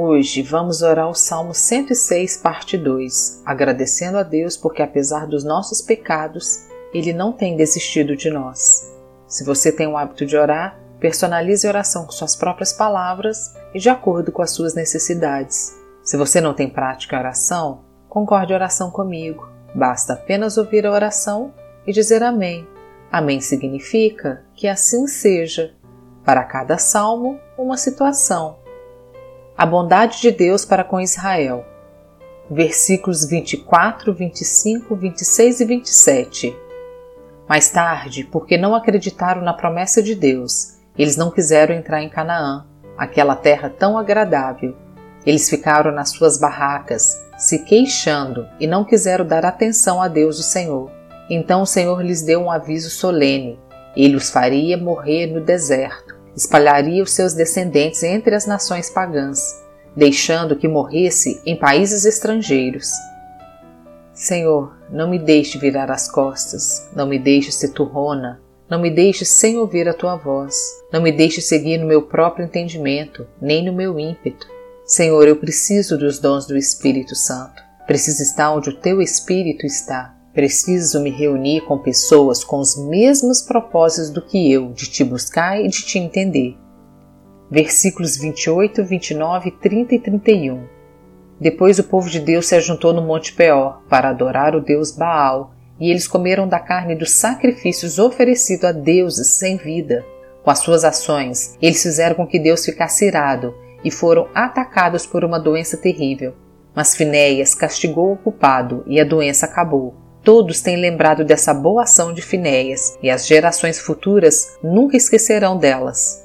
Hoje vamos orar o Salmo 106, parte 2, agradecendo a Deus porque, apesar dos nossos pecados, Ele não tem desistido de nós. Se você tem o hábito de orar, personalize a oração com suas próprias palavras e de acordo com as suas necessidades. Se você não tem prática em oração, concorde a oração comigo. Basta apenas ouvir a oração e dizer Amém. Amém significa que assim seja. Para cada salmo, uma situação a bondade de Deus para com Israel. Versículos 24, 25, 26 e 27. Mais tarde, porque não acreditaram na promessa de Deus, eles não quiseram entrar em Canaã, aquela terra tão agradável. Eles ficaram nas suas barracas, se queixando e não quiseram dar atenção a Deus o Senhor. Então o Senhor lhes deu um aviso solene: ele os faria morrer no deserto espalharia os seus descendentes entre as nações pagãs, deixando que morresse em países estrangeiros. Senhor, não me deixe virar as costas, não me deixe ser turrona, não me deixe sem ouvir a tua voz, não me deixe seguir no meu próprio entendimento, nem no meu ímpeto. Senhor, eu preciso dos dons do Espírito Santo. Preciso estar onde o teu Espírito está. Preciso me reunir com pessoas com os mesmos propósitos do que eu, de te buscar e de te entender. Versículos 28, 29, 30 e 31. Depois o povo de Deus se ajuntou no Monte Peor para adorar o deus Baal, e eles comeram da carne dos sacrifícios oferecidos a deuses sem vida. Com as suas ações, eles fizeram com que Deus ficasse irado e foram atacados por uma doença terrível. Mas Finéias castigou o culpado e a doença acabou. Todos têm lembrado dessa boa ação de Finéias e as gerações futuras nunca esquecerão delas.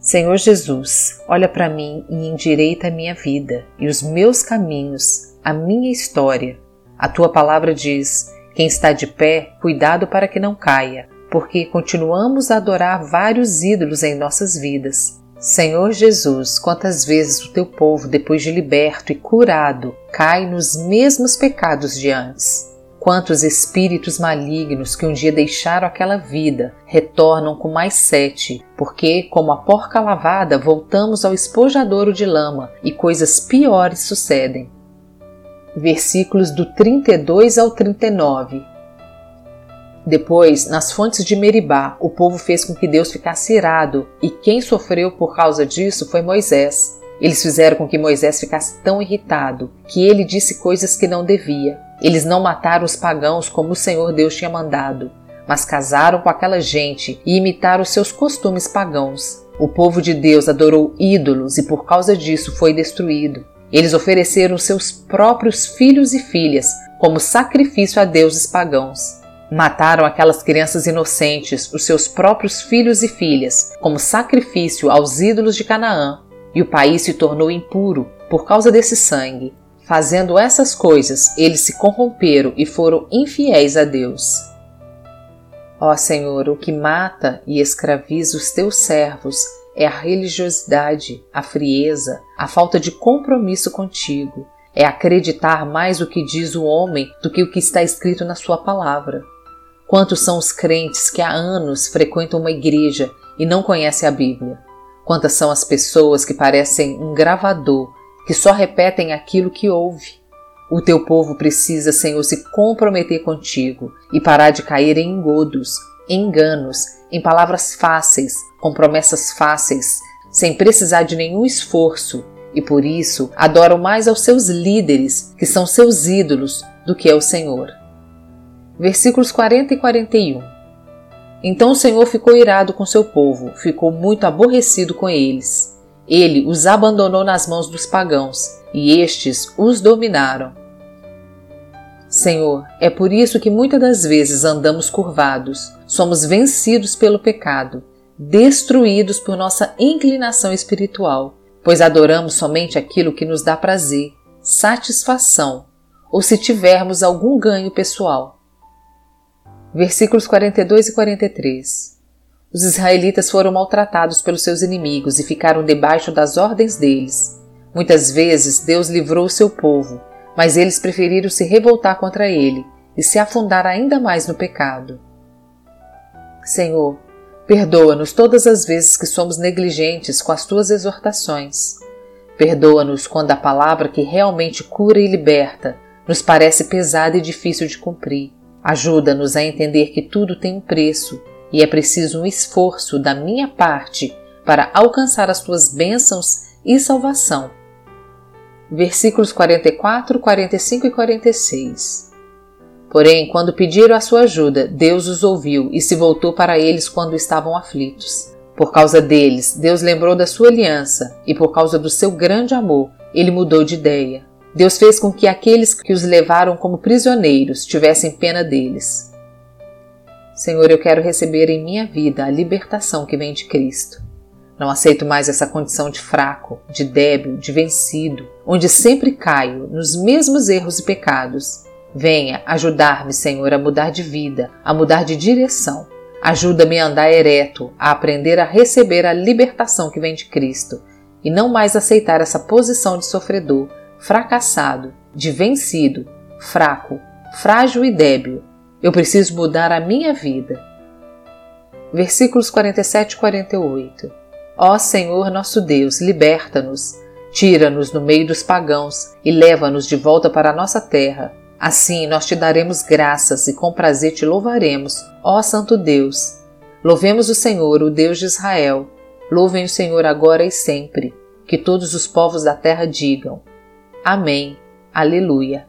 Senhor Jesus, olha para mim e endireita a minha vida e os meus caminhos, a minha história. A tua palavra diz: quem está de pé, cuidado para que não caia, porque continuamos a adorar vários ídolos em nossas vidas. Senhor Jesus, quantas vezes o teu povo, depois de liberto e curado, cai nos mesmos pecados de antes. Quantos espíritos malignos que um dia deixaram aquela vida retornam com mais sete, porque, como a porca lavada, voltamos ao espojadouro de lama e coisas piores sucedem. Versículos do 32 ao 39. Depois, nas fontes de Meribá, o povo fez com que Deus ficasse irado, e quem sofreu por causa disso foi Moisés. Eles fizeram com que Moisés ficasse tão irritado que ele disse coisas que não devia. Eles não mataram os pagãos como o Senhor Deus tinha mandado, mas casaram com aquela gente e imitaram seus costumes pagãos. O povo de Deus adorou ídolos e por causa disso foi destruído. Eles ofereceram seus próprios filhos e filhas como sacrifício a deuses pagãos. Mataram aquelas crianças inocentes, os seus próprios filhos e filhas, como sacrifício aos ídolos de Canaã, e o país se tornou impuro por causa desse sangue. Fazendo essas coisas, eles se corromperam e foram infiéis a Deus. Ó Senhor, o que mata e escraviza os teus servos é a religiosidade, a frieza, a falta de compromisso contigo. É acreditar mais o que diz o homem do que o que está escrito na sua palavra. Quantos são os crentes que há anos frequentam uma igreja e não conhecem a Bíblia? Quantas são as pessoas que parecem um gravador que só repetem aquilo que ouve. O teu povo precisa, Senhor, se comprometer contigo e parar de cair em engodos, enganos, em palavras fáceis, com promessas fáceis, sem precisar de nenhum esforço, e por isso adoram mais aos seus líderes, que são seus ídolos, do que ao Senhor. Versículos 40 e 41. Então o Senhor ficou irado com seu povo, ficou muito aborrecido com eles ele os abandonou nas mãos dos pagãos, e estes os dominaram. Senhor, é por isso que muitas das vezes andamos curvados, somos vencidos pelo pecado, destruídos por nossa inclinação espiritual, pois adoramos somente aquilo que nos dá prazer, satisfação, ou se tivermos algum ganho pessoal. Versículos 42 e 43 Os israelitas foram maltratados pelos seus inimigos e ficaram debaixo das ordens deles. Muitas vezes Deus livrou seu povo, mas eles preferiram se revoltar contra ele e se afundar ainda mais no pecado. Senhor, perdoa-nos todas as vezes que somos negligentes com as tuas exortações. Perdoa-nos quando a palavra que realmente cura e liberta nos parece pesada e difícil de cumprir. Ajuda-nos a entender que tudo tem um preço e é preciso um esforço da minha parte para alcançar as tuas bênçãos e salvação. Versículos 44, 45 e 46. Porém, quando pediram a sua ajuda, Deus os ouviu e se voltou para eles quando estavam aflitos. Por causa deles, Deus lembrou da sua aliança e por causa do seu grande amor, ele mudou de ideia. Deus fez com que aqueles que os levaram como prisioneiros tivessem pena deles. Senhor, eu quero receber em minha vida a libertação que vem de Cristo. Não aceito mais essa condição de fraco, de débil, de vencido, onde sempre caio nos mesmos erros e pecados. Venha ajudar-me, Senhor, a mudar de vida, a mudar de direção. Ajuda-me a andar ereto, a aprender a receber a libertação que vem de Cristo e não mais aceitar essa posição de sofredor, fracassado, de vencido, fraco, frágil e débil. Eu preciso mudar a minha vida. Versículos 47 e 48. Ó Senhor nosso Deus, liberta-nos, tira-nos no meio dos pagãos e leva-nos de volta para a nossa terra. Assim nós te daremos graças e com prazer te louvaremos, ó Santo Deus. Louvemos o Senhor, o Deus de Israel. Louvem o Senhor agora e sempre. Que todos os povos da terra digam: Amém. Aleluia.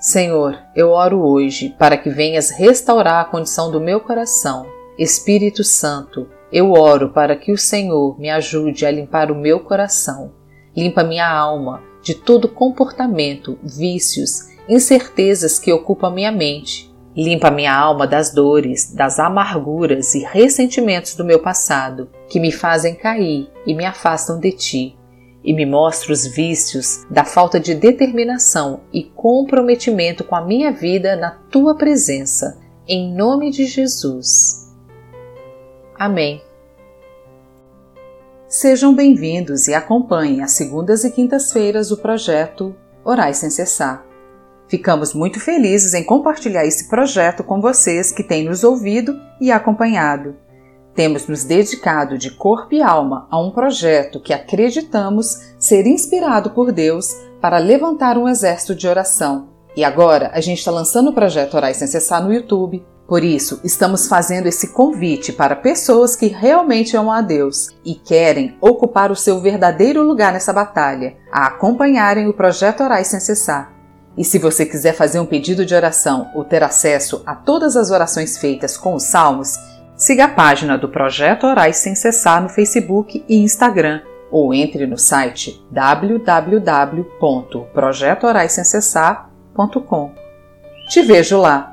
Senhor, eu oro hoje para que venhas restaurar a condição do meu coração. Espírito Santo, eu oro para que o Senhor me ajude a limpar o meu coração. Limpa minha alma de todo comportamento, vícios, incertezas que ocupam minha mente. Limpa minha alma das dores, das amarguras e ressentimentos do meu passado, que me fazem cair e me afastam de ti e me mostra os vícios da falta de determinação e comprometimento com a minha vida na tua presença. Em nome de Jesus. Amém. Sejam bem-vindos e acompanhem às segundas e quintas-feiras o projeto Orais Sem Cessar. Ficamos muito felizes em compartilhar esse projeto com vocês que têm nos ouvido e acompanhado. Temos nos dedicado de corpo e alma a um projeto que acreditamos ser inspirado por Deus para levantar um exército de oração. E agora a gente está lançando o projeto Orais Sem Cessar no YouTube. Por isso, estamos fazendo esse convite para pessoas que realmente amam a Deus e querem ocupar o seu verdadeiro lugar nessa batalha, a acompanharem o projeto Orais Sem Cessar. E se você quiser fazer um pedido de oração ou ter acesso a todas as orações feitas com os salmos, Siga a página do Projeto Orais Sem Cessar no Facebook e Instagram ou entre no site www.projetoraissemcessar.com. Te vejo lá!